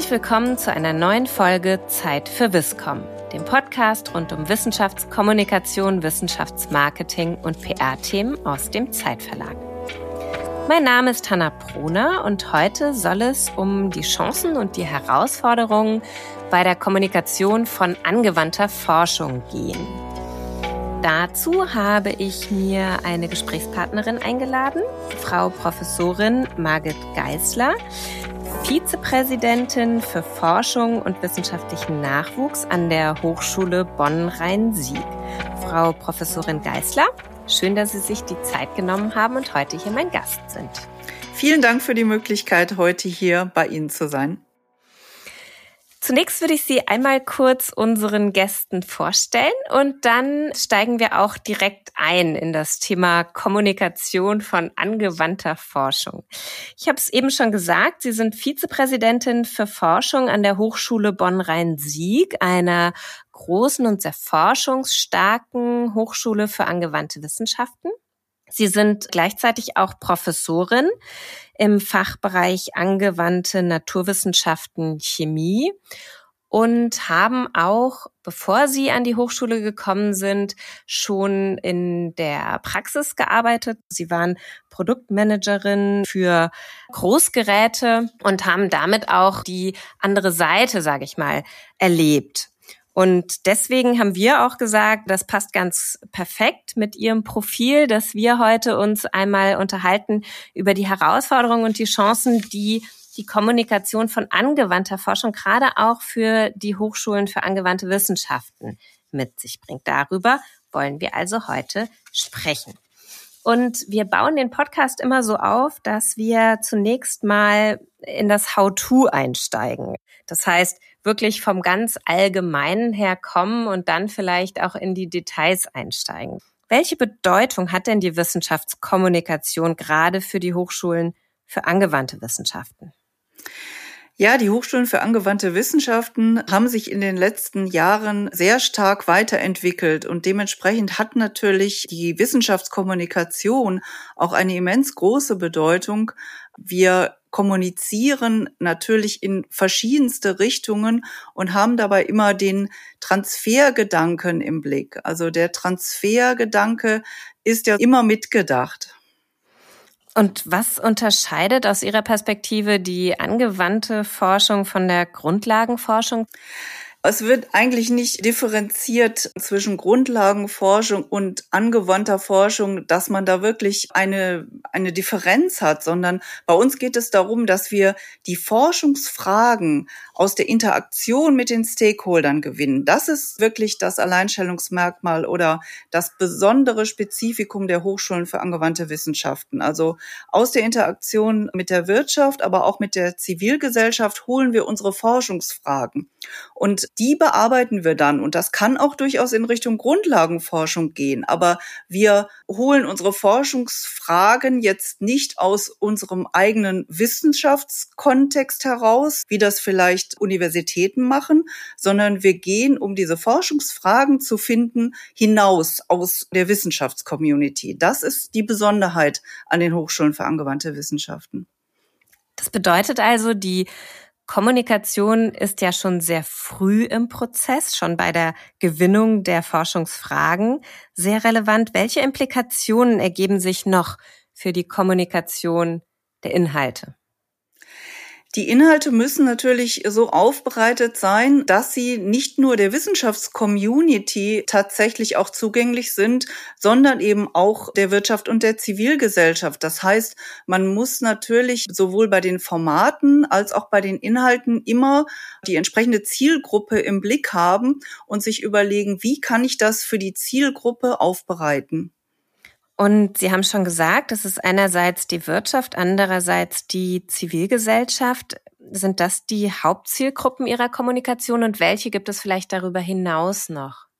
Herzlich willkommen zu einer neuen Folge Zeit für Wisscom, dem Podcast rund um Wissenschaftskommunikation, Wissenschaftsmarketing und PR-Themen aus dem Zeitverlag. Mein Name ist Hanna Proner und heute soll es um die Chancen und die Herausforderungen bei der Kommunikation von angewandter Forschung gehen. Dazu habe ich mir eine Gesprächspartnerin eingeladen, Frau Professorin Margit Geisler, Vizepräsidentin für Forschung und wissenschaftlichen Nachwuchs an der Hochschule Bonn-Rhein-Sieg. Frau Professorin Geisler, schön, dass Sie sich die Zeit genommen haben und heute hier mein Gast sind. Vielen Dank für die Möglichkeit, heute hier bei Ihnen zu sein. Zunächst würde ich Sie einmal kurz unseren Gästen vorstellen und dann steigen wir auch direkt ein in das Thema Kommunikation von angewandter Forschung. Ich habe es eben schon gesagt, Sie sind Vizepräsidentin für Forschung an der Hochschule Bonn-Rhein-Sieg, einer großen und sehr forschungsstarken Hochschule für angewandte Wissenschaften. Sie sind gleichzeitig auch Professorin im Fachbereich angewandte Naturwissenschaften Chemie und haben auch, bevor Sie an die Hochschule gekommen sind, schon in der Praxis gearbeitet. Sie waren Produktmanagerin für Großgeräte und haben damit auch die andere Seite, sage ich mal, erlebt. Und deswegen haben wir auch gesagt, das passt ganz perfekt mit Ihrem Profil, dass wir heute uns einmal unterhalten über die Herausforderungen und die Chancen, die die Kommunikation von angewandter Forschung gerade auch für die Hochschulen für angewandte Wissenschaften mit sich bringt. Darüber wollen wir also heute sprechen. Und wir bauen den Podcast immer so auf, dass wir zunächst mal in das How-to einsteigen. Das heißt, wirklich vom ganz Allgemeinen her kommen und dann vielleicht auch in die Details einsteigen. Welche Bedeutung hat denn die Wissenschaftskommunikation gerade für die Hochschulen für angewandte Wissenschaften? Ja, die Hochschulen für angewandte Wissenschaften haben sich in den letzten Jahren sehr stark weiterentwickelt und dementsprechend hat natürlich die Wissenschaftskommunikation auch eine immens große Bedeutung. Wir kommunizieren natürlich in verschiedenste Richtungen und haben dabei immer den Transfergedanken im Blick. Also der Transfergedanke ist ja immer mitgedacht. Und was unterscheidet aus Ihrer Perspektive die angewandte Forschung von der Grundlagenforschung? Es wird eigentlich nicht differenziert zwischen Grundlagenforschung und angewandter Forschung, dass man da wirklich eine, eine Differenz hat, sondern bei uns geht es darum, dass wir die Forschungsfragen aus der Interaktion mit den Stakeholdern gewinnen. Das ist wirklich das Alleinstellungsmerkmal oder das besondere Spezifikum der Hochschulen für angewandte Wissenschaften. Also aus der Interaktion mit der Wirtschaft, aber auch mit der Zivilgesellschaft holen wir unsere Forschungsfragen. Und die bearbeiten wir dann. Und das kann auch durchaus in Richtung Grundlagenforschung gehen. Aber wir holen unsere Forschungsfragen jetzt nicht aus unserem eigenen Wissenschaftskontext heraus, wie das vielleicht Universitäten machen, sondern wir gehen, um diese Forschungsfragen zu finden, hinaus aus der Wissenschaftscommunity. Das ist die Besonderheit an den Hochschulen für angewandte Wissenschaften. Das bedeutet also, die Kommunikation ist ja schon sehr früh im Prozess, schon bei der Gewinnung der Forschungsfragen sehr relevant. Welche Implikationen ergeben sich noch für die Kommunikation der Inhalte? Die Inhalte müssen natürlich so aufbereitet sein, dass sie nicht nur der Wissenschaftscommunity tatsächlich auch zugänglich sind, sondern eben auch der Wirtschaft und der Zivilgesellschaft. Das heißt, man muss natürlich sowohl bei den Formaten als auch bei den Inhalten immer die entsprechende Zielgruppe im Blick haben und sich überlegen, wie kann ich das für die Zielgruppe aufbereiten. Und Sie haben schon gesagt, es ist einerseits die Wirtschaft, andererseits die Zivilgesellschaft. Sind das die Hauptzielgruppen Ihrer Kommunikation und welche gibt es vielleicht darüber hinaus noch?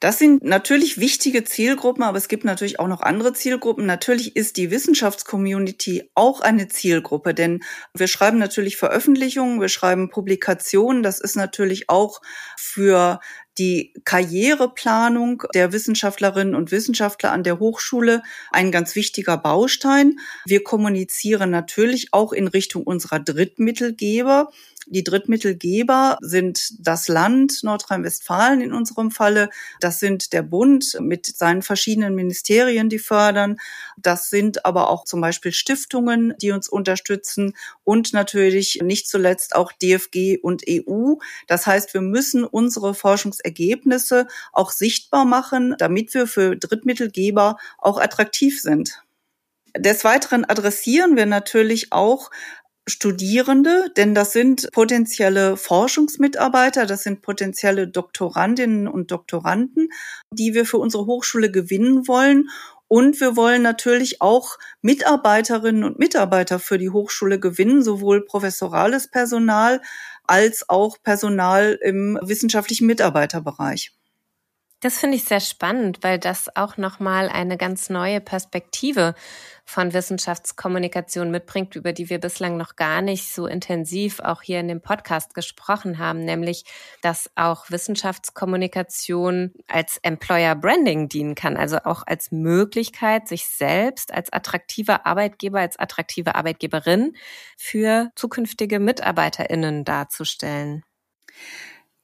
Das sind natürlich wichtige Zielgruppen, aber es gibt natürlich auch noch andere Zielgruppen. Natürlich ist die Wissenschaftscommunity auch eine Zielgruppe, denn wir schreiben natürlich Veröffentlichungen, wir schreiben Publikationen. Das ist natürlich auch für die Karriereplanung der Wissenschaftlerinnen und Wissenschaftler an der Hochschule ein ganz wichtiger Baustein. Wir kommunizieren natürlich auch in Richtung unserer Drittmittelgeber. Die Drittmittelgeber sind das Land Nordrhein-Westfalen in unserem Falle. Das sind der Bund mit seinen verschiedenen Ministerien, die fördern. Das sind aber auch zum Beispiel Stiftungen, die uns unterstützen und natürlich nicht zuletzt auch DFG und EU. Das heißt, wir müssen unsere Forschungsergebnisse auch sichtbar machen, damit wir für Drittmittelgeber auch attraktiv sind. Des Weiteren adressieren wir natürlich auch Studierende, denn das sind potenzielle Forschungsmitarbeiter, das sind potenzielle Doktorandinnen und Doktoranden, die wir für unsere Hochschule gewinnen wollen. Und wir wollen natürlich auch Mitarbeiterinnen und Mitarbeiter für die Hochschule gewinnen, sowohl professorales Personal als auch Personal im wissenschaftlichen Mitarbeiterbereich. Das finde ich sehr spannend, weil das auch nochmal eine ganz neue Perspektive von Wissenschaftskommunikation mitbringt, über die wir bislang noch gar nicht so intensiv auch hier in dem Podcast gesprochen haben, nämlich, dass auch Wissenschaftskommunikation als Employer Branding dienen kann, also auch als Möglichkeit, sich selbst als attraktiver Arbeitgeber, als attraktive Arbeitgeberin für zukünftige MitarbeiterInnen darzustellen.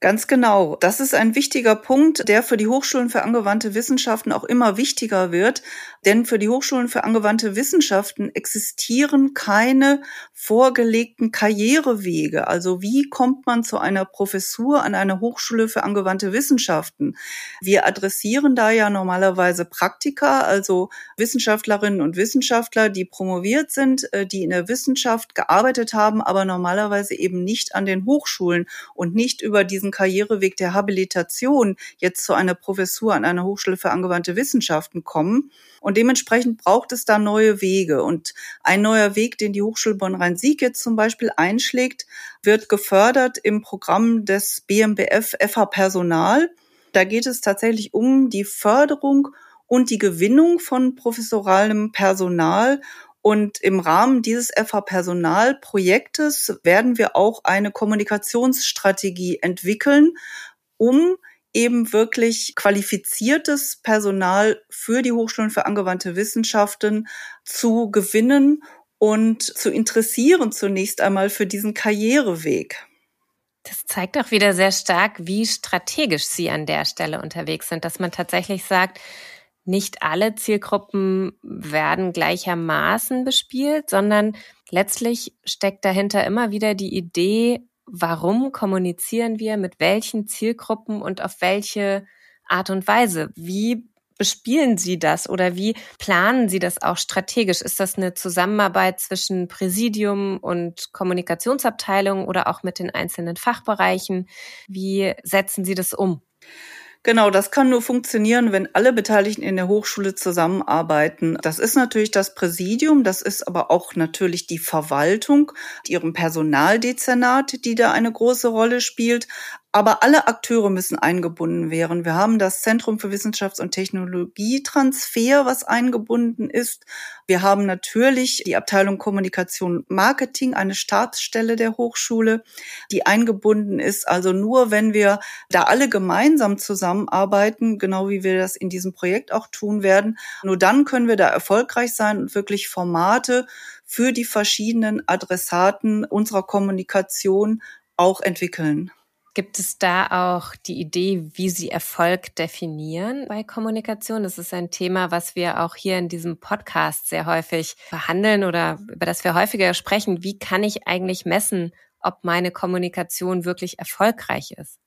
Ganz genau. Das ist ein wichtiger Punkt, der für die Hochschulen für angewandte Wissenschaften auch immer wichtiger wird. Denn für die Hochschulen für angewandte Wissenschaften existieren keine vorgelegten Karrierewege. Also wie kommt man zu einer Professur an einer Hochschule für angewandte Wissenschaften? Wir adressieren da ja normalerweise Praktika, also Wissenschaftlerinnen und Wissenschaftler, die promoviert sind, äh, die in der Wissenschaft gearbeitet haben, aber normalerweise eben nicht an den Hochschulen und nicht über diesen Karriereweg der Habilitation jetzt zu einer Professur an einer Hochschule für angewandte Wissenschaften kommen. Und dementsprechend braucht es da neue Wege. Und ein neuer Weg, den die Hochschule Bonn-Rhein-Sieg jetzt zum Beispiel einschlägt, wird gefördert im Programm des BMBF FH Personal. Da geht es tatsächlich um die Förderung und die Gewinnung von professoralem Personal und im Rahmen dieses FH-Personalprojektes werden wir auch eine Kommunikationsstrategie entwickeln, um eben wirklich qualifiziertes Personal für die Hochschulen für angewandte Wissenschaften zu gewinnen und zu interessieren zunächst einmal für diesen Karriereweg. Das zeigt auch wieder sehr stark, wie strategisch Sie an der Stelle unterwegs sind, dass man tatsächlich sagt, nicht alle Zielgruppen werden gleichermaßen bespielt, sondern letztlich steckt dahinter immer wieder die Idee, warum kommunizieren wir mit welchen Zielgruppen und auf welche Art und Weise? Wie bespielen Sie das oder wie planen Sie das auch strategisch? Ist das eine Zusammenarbeit zwischen Präsidium und Kommunikationsabteilung oder auch mit den einzelnen Fachbereichen? Wie setzen Sie das um? Genau, das kann nur funktionieren, wenn alle Beteiligten in der Hochschule zusammenarbeiten. Das ist natürlich das Präsidium, das ist aber auch natürlich die Verwaltung, ihrem Personaldezernat, die da eine große Rolle spielt, aber alle Akteure müssen eingebunden werden. Wir haben das Zentrum für Wissenschafts- und Technologietransfer, was eingebunden ist. Wir haben natürlich die Abteilung Kommunikation Marketing, eine Staatsstelle der Hochschule, die eingebunden ist. Also nur wenn wir da alle gemeinsam zusammenarbeiten, genau wie wir das in diesem Projekt auch tun werden, nur dann können wir da erfolgreich sein und wirklich Formate für die verschiedenen Adressaten unserer Kommunikation auch entwickeln. Gibt es da auch die Idee, wie Sie Erfolg definieren bei Kommunikation? Das ist ein Thema, was wir auch hier in diesem Podcast sehr häufig verhandeln oder über das wir häufiger sprechen. Wie kann ich eigentlich messen, ob meine Kommunikation wirklich erfolgreich ist?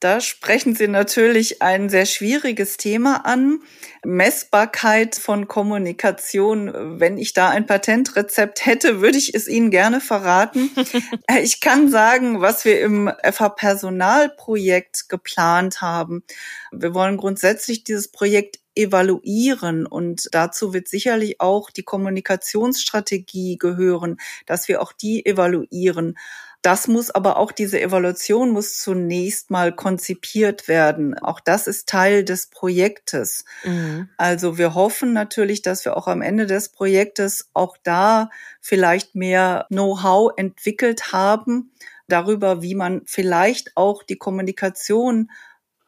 Da sprechen Sie natürlich ein sehr schwieriges Thema an. Messbarkeit von Kommunikation. Wenn ich da ein Patentrezept hätte, würde ich es Ihnen gerne verraten. ich kann sagen, was wir im FH Personalprojekt geplant haben. Wir wollen grundsätzlich dieses Projekt evaluieren und dazu wird sicherlich auch die Kommunikationsstrategie gehören, dass wir auch die evaluieren. Das muss aber auch, diese Evaluation muss zunächst mal konzipiert werden. Auch das ist Teil des Projektes. Mhm. Also wir hoffen natürlich, dass wir auch am Ende des Projektes auch da vielleicht mehr Know-how entwickelt haben darüber, wie man vielleicht auch die Kommunikation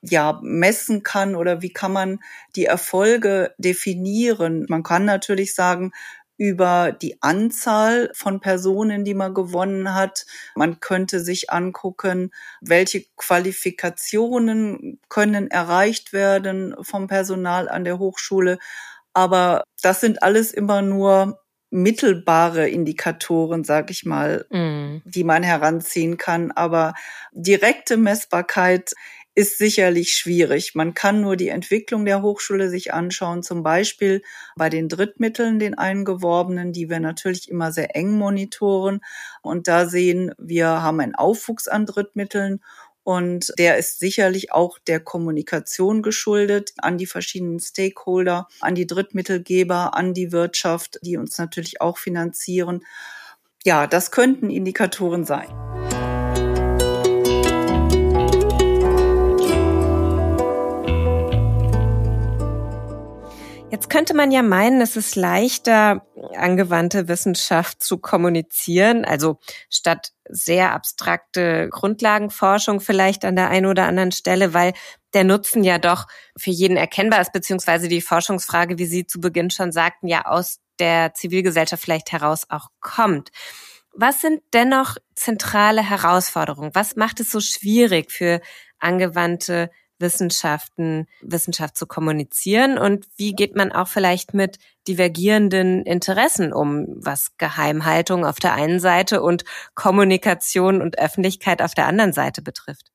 ja messen kann oder wie kann man die Erfolge definieren. Man kann natürlich sagen, über die Anzahl von Personen, die man gewonnen hat. Man könnte sich angucken, welche Qualifikationen können erreicht werden vom Personal an der Hochschule. Aber das sind alles immer nur mittelbare Indikatoren, sag ich mal, mm. die man heranziehen kann. Aber direkte Messbarkeit ist sicherlich schwierig. Man kann nur die Entwicklung der Hochschule sich anschauen, zum Beispiel bei den Drittmitteln, den eingeworbenen, die wir natürlich immer sehr eng monitoren. Und da sehen wir haben einen Aufwuchs an Drittmitteln und der ist sicherlich auch der Kommunikation geschuldet an die verschiedenen Stakeholder, an die Drittmittelgeber, an die Wirtschaft, die uns natürlich auch finanzieren. Ja, das könnten Indikatoren sein. Jetzt könnte man ja meinen, es ist leichter, angewandte Wissenschaft zu kommunizieren, also statt sehr abstrakte Grundlagenforschung vielleicht an der einen oder anderen Stelle, weil der Nutzen ja doch für jeden erkennbar ist, beziehungsweise die Forschungsfrage, wie Sie zu Beginn schon sagten, ja aus der Zivilgesellschaft vielleicht heraus auch kommt. Was sind dennoch zentrale Herausforderungen? Was macht es so schwierig für angewandte Wissenschaften, Wissenschaft zu kommunizieren und wie geht man auch vielleicht mit divergierenden Interessen um, was Geheimhaltung auf der einen Seite und Kommunikation und Öffentlichkeit auf der anderen Seite betrifft?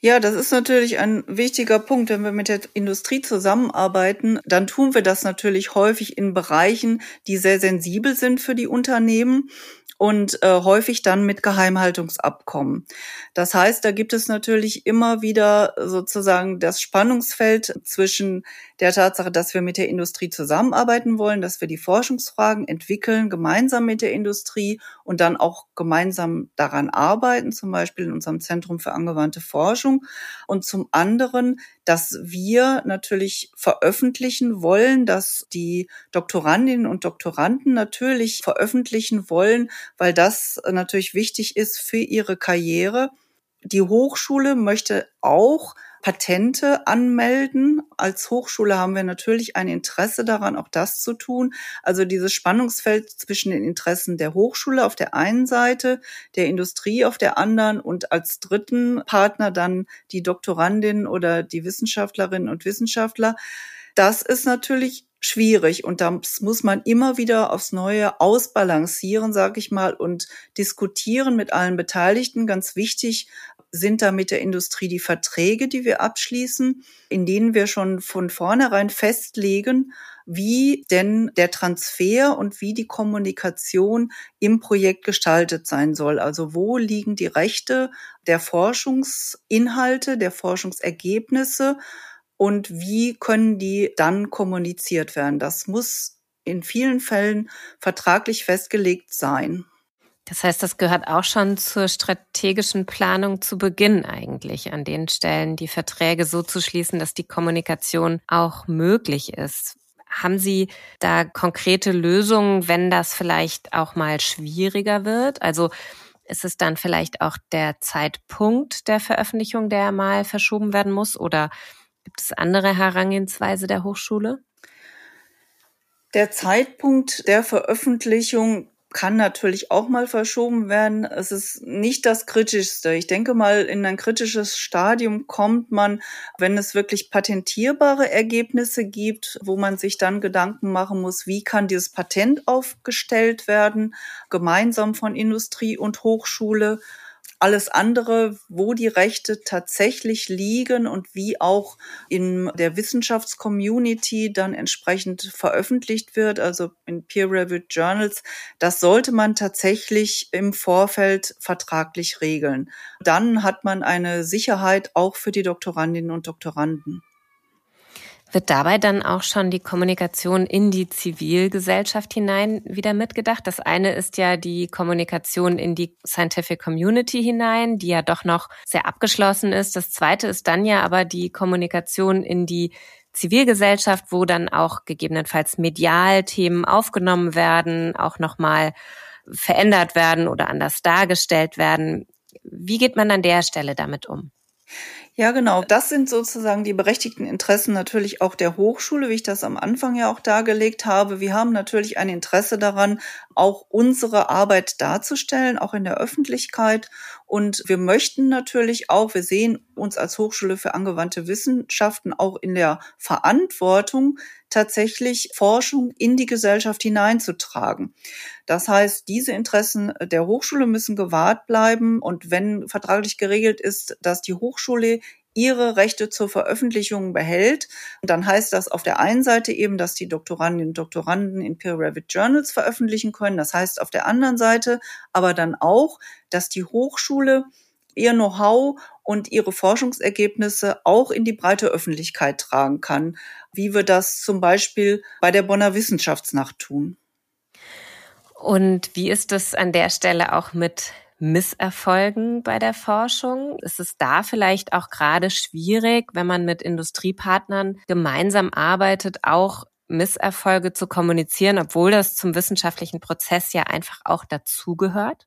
Ja, das ist natürlich ein wichtiger Punkt. Wenn wir mit der Industrie zusammenarbeiten, dann tun wir das natürlich häufig in Bereichen, die sehr sensibel sind für die Unternehmen und äh, häufig dann mit Geheimhaltungsabkommen. Das heißt, da gibt es natürlich immer wieder sozusagen das Spannungsfeld zwischen der Tatsache, dass wir mit der Industrie zusammenarbeiten wollen, dass wir die Forschungsfragen entwickeln, gemeinsam mit der Industrie und dann auch gemeinsam daran arbeiten, zum Beispiel in unserem Zentrum für angewandte Forschung. Und zum anderen, dass wir natürlich veröffentlichen wollen, dass die Doktorandinnen und Doktoranden natürlich veröffentlichen wollen, weil das natürlich wichtig ist für ihre Karriere. Die Hochschule möchte auch Patente anmelden. Als Hochschule haben wir natürlich ein Interesse daran, auch das zu tun. Also dieses Spannungsfeld zwischen den Interessen der Hochschule auf der einen Seite, der Industrie auf der anderen und als dritten Partner dann die Doktorandin oder die Wissenschaftlerinnen und Wissenschaftler. Das ist natürlich schwierig und das muss man immer wieder aufs Neue ausbalancieren, sage ich mal, und diskutieren mit allen Beteiligten. Ganz wichtig sind da mit der Industrie die Verträge, die wir abschließen, in denen wir schon von vornherein festlegen, wie denn der Transfer und wie die Kommunikation im Projekt gestaltet sein soll. Also wo liegen die Rechte der Forschungsinhalte, der Forschungsergebnisse und wie können die dann kommuniziert werden. Das muss in vielen Fällen vertraglich festgelegt sein. Das heißt, das gehört auch schon zur strategischen Planung zu Beginn eigentlich, an den Stellen die Verträge so zu schließen, dass die Kommunikation auch möglich ist. Haben Sie da konkrete Lösungen, wenn das vielleicht auch mal schwieriger wird? Also ist es dann vielleicht auch der Zeitpunkt der Veröffentlichung, der mal verschoben werden muss? Oder gibt es andere Herangehensweise der Hochschule? Der Zeitpunkt der Veröffentlichung kann natürlich auch mal verschoben werden. Es ist nicht das Kritischste. Ich denke mal, in ein kritisches Stadium kommt man, wenn es wirklich patentierbare Ergebnisse gibt, wo man sich dann Gedanken machen muss, wie kann dieses Patent aufgestellt werden, gemeinsam von Industrie und Hochschule alles andere, wo die Rechte tatsächlich liegen und wie auch in der Wissenschaftscommunity dann entsprechend veröffentlicht wird, also in Peer-Reviewed Journals, das sollte man tatsächlich im Vorfeld vertraglich regeln. Dann hat man eine Sicherheit auch für die Doktorandinnen und Doktoranden. Wird dabei dann auch schon die Kommunikation in die Zivilgesellschaft hinein wieder mitgedacht? Das eine ist ja die Kommunikation in die Scientific Community hinein, die ja doch noch sehr abgeschlossen ist. Das zweite ist dann ja aber die Kommunikation in die Zivilgesellschaft, wo dann auch gegebenenfalls medial Themen aufgenommen werden, auch nochmal verändert werden oder anders dargestellt werden. Wie geht man an der Stelle damit um? Ja, genau. Das sind sozusagen die berechtigten Interessen natürlich auch der Hochschule, wie ich das am Anfang ja auch dargelegt habe. Wir haben natürlich ein Interesse daran, auch unsere Arbeit darzustellen, auch in der Öffentlichkeit. Und wir möchten natürlich auch, wir sehen uns als Hochschule für angewandte Wissenschaften auch in der Verantwortung, tatsächlich Forschung in die Gesellschaft hineinzutragen. Das heißt, diese Interessen der Hochschule müssen gewahrt bleiben. Und wenn vertraglich geregelt ist, dass die Hochschule ihre Rechte zur Veröffentlichung behält. dann heißt das auf der einen Seite eben, dass die Doktorandinnen und Doktoranden in Peer-Reviewed Journals veröffentlichen können. Das heißt auf der anderen Seite aber dann auch, dass die Hochschule ihr Know-how und ihre Forschungsergebnisse auch in die breite Öffentlichkeit tragen kann, wie wir das zum Beispiel bei der Bonner Wissenschaftsnacht tun. Und wie ist es an der Stelle auch mit Misserfolgen bei der Forschung? Ist es da vielleicht auch gerade schwierig, wenn man mit Industriepartnern gemeinsam arbeitet, auch Misserfolge zu kommunizieren, obwohl das zum wissenschaftlichen Prozess ja einfach auch dazugehört?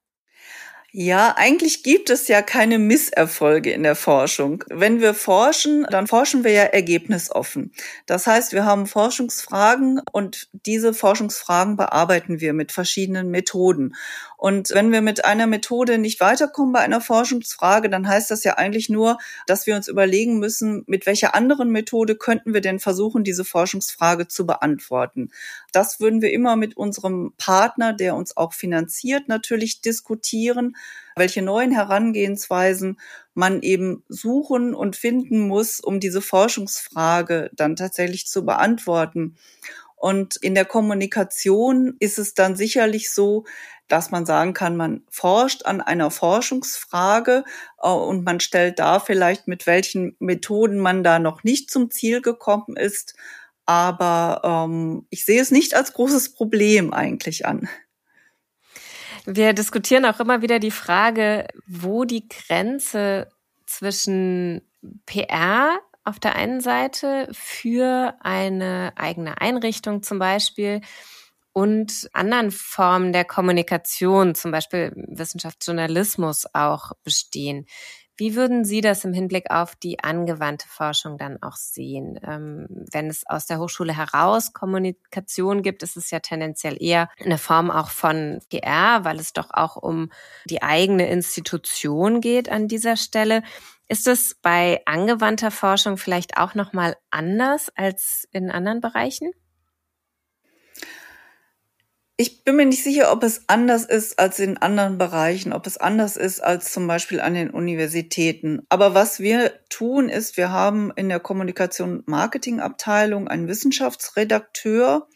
Ja, eigentlich gibt es ja keine Misserfolge in der Forschung. Wenn wir forschen, dann forschen wir ja ergebnisoffen. Das heißt, wir haben Forschungsfragen und diese Forschungsfragen bearbeiten wir mit verschiedenen Methoden. Und wenn wir mit einer Methode nicht weiterkommen bei einer Forschungsfrage, dann heißt das ja eigentlich nur, dass wir uns überlegen müssen, mit welcher anderen Methode könnten wir denn versuchen, diese Forschungsfrage zu beantworten. Das würden wir immer mit unserem Partner, der uns auch finanziert, natürlich diskutieren, welche neuen Herangehensweisen man eben suchen und finden muss, um diese Forschungsfrage dann tatsächlich zu beantworten. Und in der Kommunikation ist es dann sicherlich so, dass man sagen kann, man forscht an einer Forschungsfrage äh, und man stellt da vielleicht, mit welchen Methoden man da noch nicht zum Ziel gekommen ist. Aber ähm, ich sehe es nicht als großes Problem eigentlich an. Wir diskutieren auch immer wieder die Frage, wo die Grenze zwischen PR auf der einen Seite für eine eigene Einrichtung zum Beispiel und anderen Formen der Kommunikation, zum Beispiel Wissenschaftsjournalismus auch bestehen. Wie würden Sie das im Hinblick auf die angewandte Forschung dann auch sehen? Ähm, wenn es aus der Hochschule heraus Kommunikation gibt, ist es ja tendenziell eher eine Form auch von PR, weil es doch auch um die eigene Institution geht an dieser Stelle. Ist es bei angewandter Forschung vielleicht auch noch mal anders als in anderen Bereichen? Ich bin mir nicht sicher, ob es anders ist als in anderen Bereichen, ob es anders ist als zum Beispiel an den Universitäten. Aber was wir tun, ist, wir haben in der Kommunikation Marketing Abteilung einen Wissenschaftsredakteur,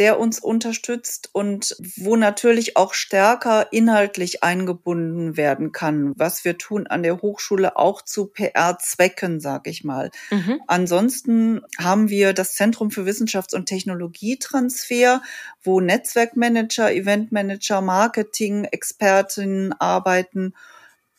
der uns unterstützt und wo natürlich auch stärker inhaltlich eingebunden werden kann, was wir tun an der Hochschule auch zu PR-Zwecken, sag ich mal. Mhm. Ansonsten haben wir das Zentrum für Wissenschafts- und Technologietransfer, wo Netzwerkmanager, Eventmanager, Marketing, Expertinnen arbeiten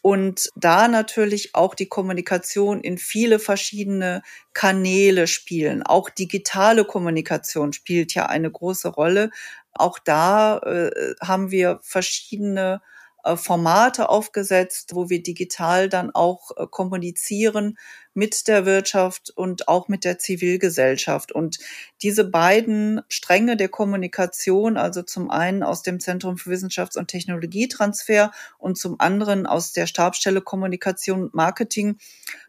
und da natürlich auch die Kommunikation in viele verschiedene Kanäle spielen. Auch digitale Kommunikation spielt ja eine große Rolle. Auch da äh, haben wir verschiedene äh, Formate aufgesetzt, wo wir digital dann auch äh, kommunizieren mit der Wirtschaft und auch mit der Zivilgesellschaft. Und diese beiden Stränge der Kommunikation, also zum einen aus dem Zentrum für Wissenschafts- und Technologietransfer und zum anderen aus der Stabstelle Kommunikation und Marketing,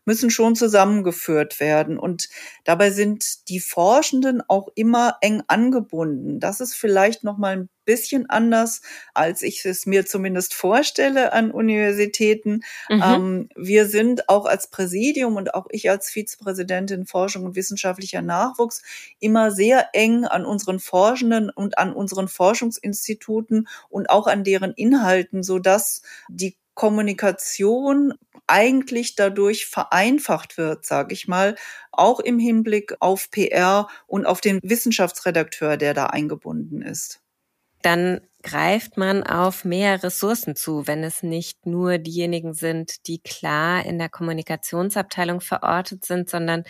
müssen schon zusammengeführt werden. Und dabei sind die Forschenden auch immer eng angebunden. Das ist vielleicht noch mal ein bisschen anders, als ich es mir zumindest vorstelle an Universitäten. Mhm. Ähm, wir sind auch als Präsidium und auch ich als Vizepräsidentin Forschung und wissenschaftlicher Nachwuchs immer sehr eng an unseren Forschenden und an unseren Forschungsinstituten und auch an deren Inhalten, so dass die Kommunikation eigentlich dadurch vereinfacht wird, sage ich mal, auch im Hinblick auf PR und auf den Wissenschaftsredakteur, der da eingebunden ist dann greift man auf mehr Ressourcen zu, wenn es nicht nur diejenigen sind, die klar in der Kommunikationsabteilung verortet sind, sondern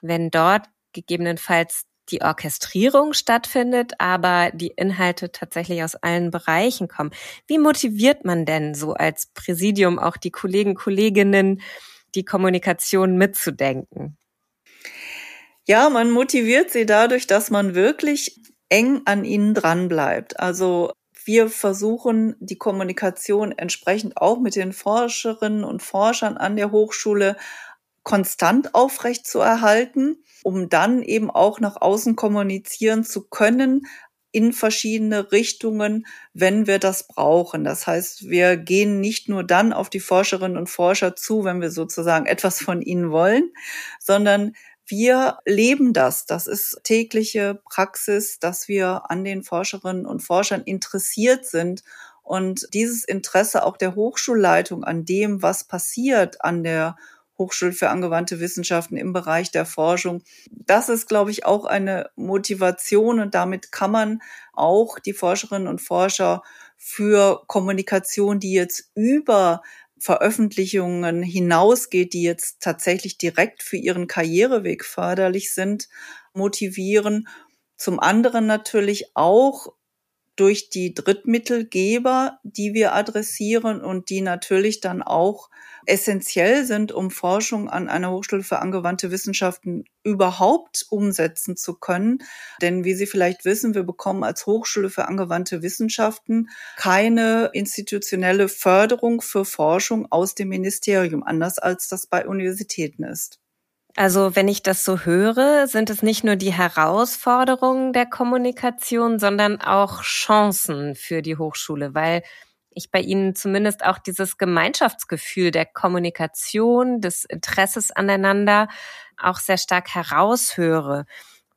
wenn dort gegebenenfalls die Orchestrierung stattfindet, aber die Inhalte tatsächlich aus allen Bereichen kommen. Wie motiviert man denn so als Präsidium auch die Kollegen, Kolleginnen, die Kommunikation mitzudenken? Ja, man motiviert sie dadurch, dass man wirklich eng an ihnen dran bleibt. Also wir versuchen die Kommunikation entsprechend auch mit den Forscherinnen und Forschern an der Hochschule konstant aufrecht zu erhalten, um dann eben auch nach außen kommunizieren zu können, in verschiedene Richtungen, wenn wir das brauchen. Das heißt, wir gehen nicht nur dann auf die Forscherinnen und Forscher zu, wenn wir sozusagen etwas von ihnen wollen, sondern wir leben das. Das ist tägliche Praxis, dass wir an den Forscherinnen und Forschern interessiert sind und dieses Interesse auch der Hochschulleitung an dem, was passiert an der Hochschule für angewandte Wissenschaften im Bereich der Forschung. Das ist, glaube ich, auch eine Motivation und damit kann man auch die Forscherinnen und Forscher für Kommunikation, die jetzt über Veröffentlichungen hinausgeht, die jetzt tatsächlich direkt für ihren Karriereweg förderlich sind, motivieren. Zum anderen natürlich auch durch die Drittmittelgeber, die wir adressieren und die natürlich dann auch essentiell sind, um Forschung an einer Hochschule für angewandte Wissenschaften überhaupt umsetzen zu können. Denn wie Sie vielleicht wissen, wir bekommen als Hochschule für angewandte Wissenschaften keine institutionelle Förderung für Forschung aus dem Ministerium, anders als das bei Universitäten ist. Also wenn ich das so höre, sind es nicht nur die Herausforderungen der Kommunikation, sondern auch Chancen für die Hochschule, weil ich bei Ihnen zumindest auch dieses Gemeinschaftsgefühl der Kommunikation, des Interesses aneinander auch sehr stark heraushöre.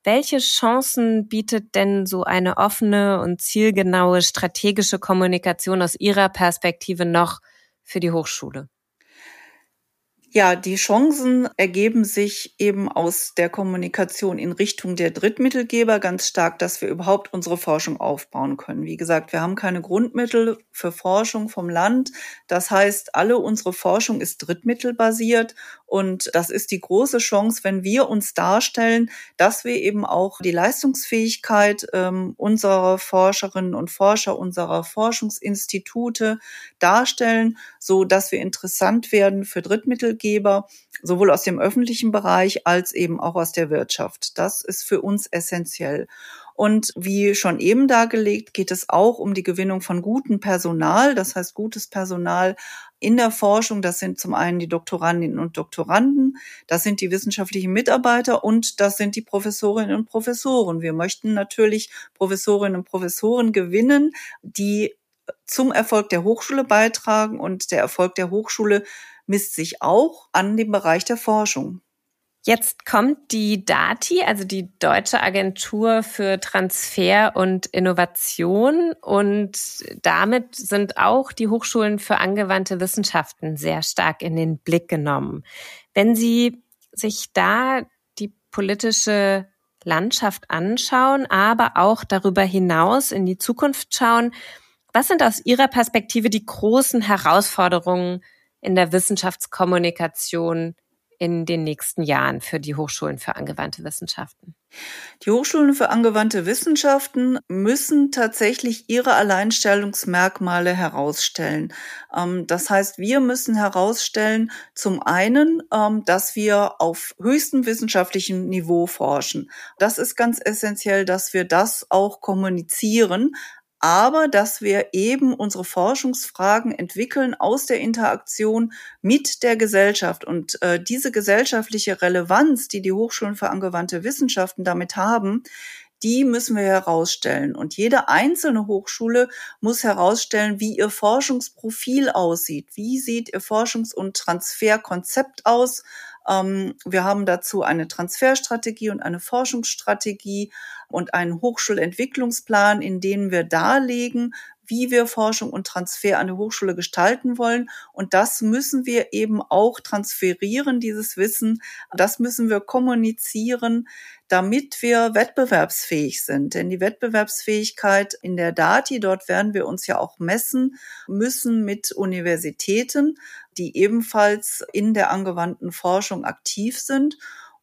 Welche Chancen bietet denn so eine offene und zielgenaue strategische Kommunikation aus Ihrer Perspektive noch für die Hochschule? Ja, die Chancen ergeben sich eben aus der Kommunikation in Richtung der Drittmittelgeber ganz stark, dass wir überhaupt unsere Forschung aufbauen können. Wie gesagt, wir haben keine Grundmittel für Forschung vom Land. Das heißt, alle unsere Forschung ist drittmittelbasiert und das ist die große Chance, wenn wir uns darstellen, dass wir eben auch die Leistungsfähigkeit ähm, unserer Forscherinnen und Forscher, unserer Forschungsinstitute darstellen, so dass wir interessant werden für Drittmittelgeber, sowohl aus dem öffentlichen Bereich als eben auch aus der Wirtschaft. Das ist für uns essentiell. Und wie schon eben dargelegt, geht es auch um die Gewinnung von gutem Personal. Das heißt, gutes Personal in der Forschung. Das sind zum einen die Doktorandinnen und Doktoranden, das sind die wissenschaftlichen Mitarbeiter und das sind die Professorinnen und Professoren. Wir möchten natürlich Professorinnen und Professoren gewinnen, die zum Erfolg der Hochschule beitragen und der Erfolg der Hochschule misst sich auch an dem Bereich der Forschung. Jetzt kommt die DATI, also die Deutsche Agentur für Transfer und Innovation. Und damit sind auch die Hochschulen für angewandte Wissenschaften sehr stark in den Blick genommen. Wenn Sie sich da die politische Landschaft anschauen, aber auch darüber hinaus in die Zukunft schauen, was sind aus Ihrer Perspektive die großen Herausforderungen in der Wissenschaftskommunikation in den nächsten Jahren für die Hochschulen für angewandte Wissenschaften? Die Hochschulen für angewandte Wissenschaften müssen tatsächlich ihre Alleinstellungsmerkmale herausstellen. Ähm, das heißt, wir müssen herausstellen, zum einen, ähm, dass wir auf höchstem wissenschaftlichem Niveau forschen. Das ist ganz essentiell, dass wir das auch kommunizieren, aber dass wir eben unsere Forschungsfragen entwickeln aus der Interaktion mit der Gesellschaft. Und äh, diese gesellschaftliche Relevanz, die die Hochschulen für angewandte Wissenschaften damit haben, die müssen wir herausstellen. Und jede einzelne Hochschule muss herausstellen, wie ihr Forschungsprofil aussieht. Wie sieht ihr Forschungs- und Transferkonzept aus? Ähm, wir haben dazu eine Transferstrategie und eine Forschungsstrategie und einen Hochschulentwicklungsplan, in denen wir darlegen, wie wir Forschung und Transfer an der Hochschule gestalten wollen. Und das müssen wir eben auch transferieren, dieses Wissen. Das müssen wir kommunizieren, damit wir wettbewerbsfähig sind. Denn die Wettbewerbsfähigkeit in der Dati, dort werden wir uns ja auch messen müssen mit Universitäten, die ebenfalls in der angewandten Forschung aktiv sind.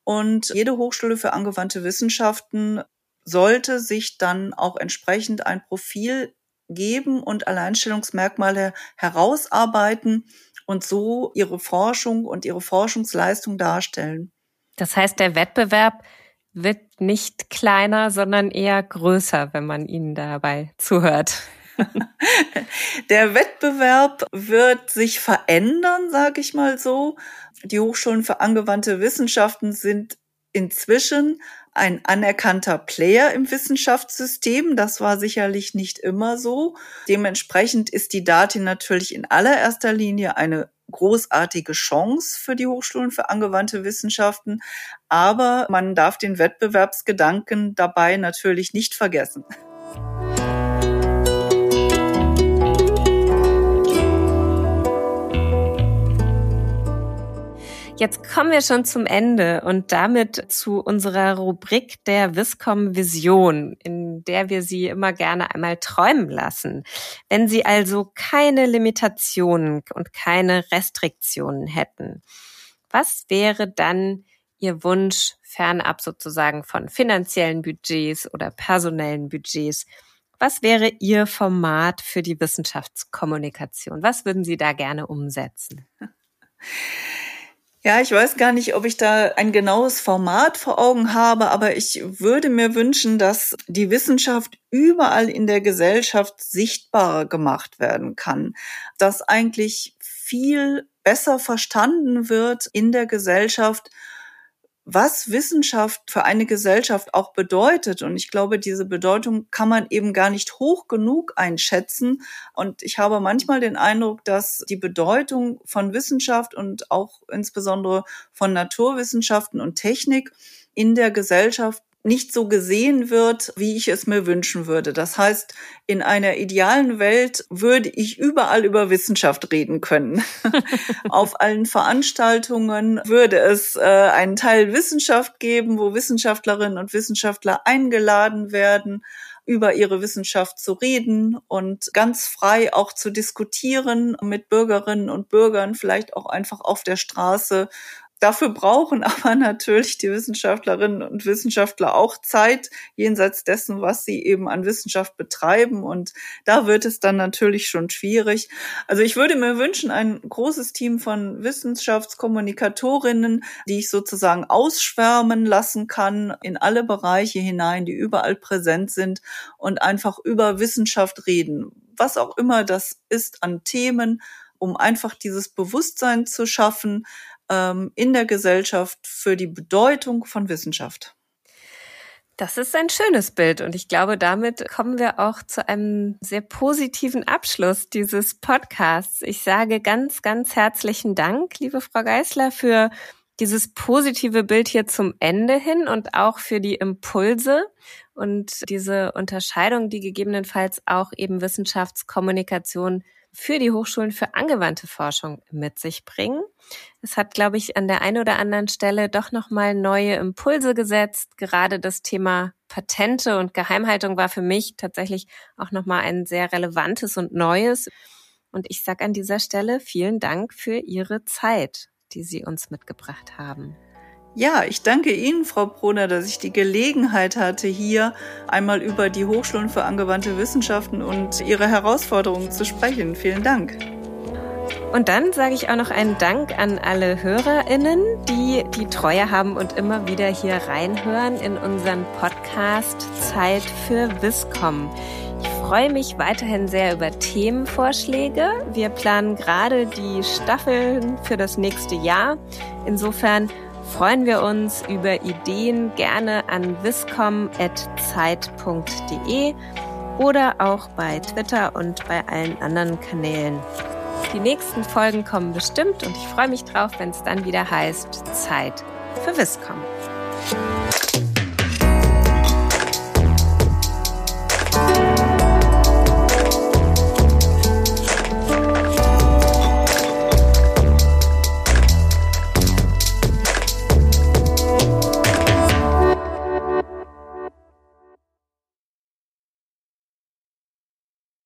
Und jede Hochschule für angewandte Wissenschaften sollte sich dann auch entsprechend ein Profil geben und Alleinstellungsmerkmale herausarbeiten und so ihre Forschung und ihre Forschungsleistung darstellen. Das heißt, der Wettbewerb wird nicht kleiner, sondern eher größer, wenn man ihnen dabei zuhört. Der Wettbewerb wird sich verändern, sage ich mal so. Die Hochschulen für angewandte Wissenschaften sind inzwischen ein anerkannter Player im Wissenschaftssystem. Das war sicherlich nicht immer so. Dementsprechend ist die Dati natürlich in allererster Linie eine großartige Chance für die Hochschulen für angewandte Wissenschaften. Aber man darf den Wettbewerbsgedanken dabei natürlich nicht vergessen. Jetzt kommen wir schon zum Ende und damit zu unserer Rubrik der Viscom Vision, in der wir Sie immer gerne einmal träumen lassen. Wenn Sie also keine Limitationen und keine Restriktionen hätten, was wäre dann Ihr Wunsch fernab sozusagen von finanziellen Budgets oder personellen Budgets? Was wäre Ihr Format für die Wissenschaftskommunikation? Was würden Sie da gerne umsetzen? Ja, ich weiß gar nicht, ob ich da ein genaues Format vor Augen habe, aber ich würde mir wünschen, dass die Wissenschaft überall in der Gesellschaft sichtbarer gemacht werden kann, dass eigentlich viel besser verstanden wird in der Gesellschaft, was Wissenschaft für eine Gesellschaft auch bedeutet. Und ich glaube, diese Bedeutung kann man eben gar nicht hoch genug einschätzen. Und ich habe manchmal den Eindruck, dass die Bedeutung von Wissenschaft und auch insbesondere von Naturwissenschaften und Technik in der Gesellschaft nicht so gesehen wird, wie ich es mir wünschen würde. Das heißt, in einer idealen Welt würde ich überall über Wissenschaft reden können. Auf allen Veranstaltungen würde es äh, einen Teil Wissenschaft geben, wo Wissenschaftlerinnen und Wissenschaftler eingeladen werden über ihre Wissenschaft zu reden und ganz frei auch zu diskutieren mit Bürgerinnen und Bürgern, vielleicht auch einfach auf der Straße Dafür brauchen aber natürlich die Wissenschaftlerinnen und Wissenschaftler auch Zeit, jenseits dessen, was sie eben an Wissenschaft betreiben. Und da wird es dann natürlich schon schwierig. Also ich würde mir wünschen, ein großes Team von Wissenschaftskommunikatorinnen, die ich sozusagen ausschwärmen lassen kann in alle Bereiche hinein, die überall präsent sind und einfach über Wissenschaft reden. Was auch immer das ist an Themen, um einfach dieses Bewusstsein zu schaffen, ähm, in der Gesellschaft für die Bedeutung von Wissenschaft. Das ist ein schönes Bild und ich glaube, damit kommen wir auch zu einem sehr positiven Abschluss dieses Podcasts. Ich sage ganz, ganz herzlichen Dank, liebe Frau Geisler, für dieses positive Bild hier zum Ende hin und auch für die Impulse und diese Unterscheidung, die gegebenenfalls auch eben Wissenschaftskommunikation für die Hochschulen für angewandte Forschung mit sich bringen. Es hat, glaube ich, an der einen oder anderen Stelle doch nochmal neue Impulse gesetzt. Gerade das Thema Patente und Geheimhaltung war für mich tatsächlich auch nochmal ein sehr relevantes und neues. Und ich sage an dieser Stelle vielen Dank für Ihre Zeit, die Sie uns mitgebracht haben. Ja, ich danke Ihnen, Frau Brunner, dass ich die Gelegenheit hatte, hier einmal über die Hochschulen für angewandte Wissenschaften und ihre Herausforderungen zu sprechen. Vielen Dank. Und dann sage ich auch noch einen Dank an alle HörerInnen, die die Treue haben und immer wieder hier reinhören in unseren Podcast Zeit für Wiscom. Ich freue mich weiterhin sehr über Themenvorschläge. Wir planen gerade die Staffeln für das nächste Jahr. Insofern freuen wir uns über Ideen gerne an viscom.zeit.de oder auch bei Twitter und bei allen anderen Kanälen. Die nächsten Folgen kommen bestimmt und ich freue mich drauf, wenn es dann wieder heißt Zeit für Viscom.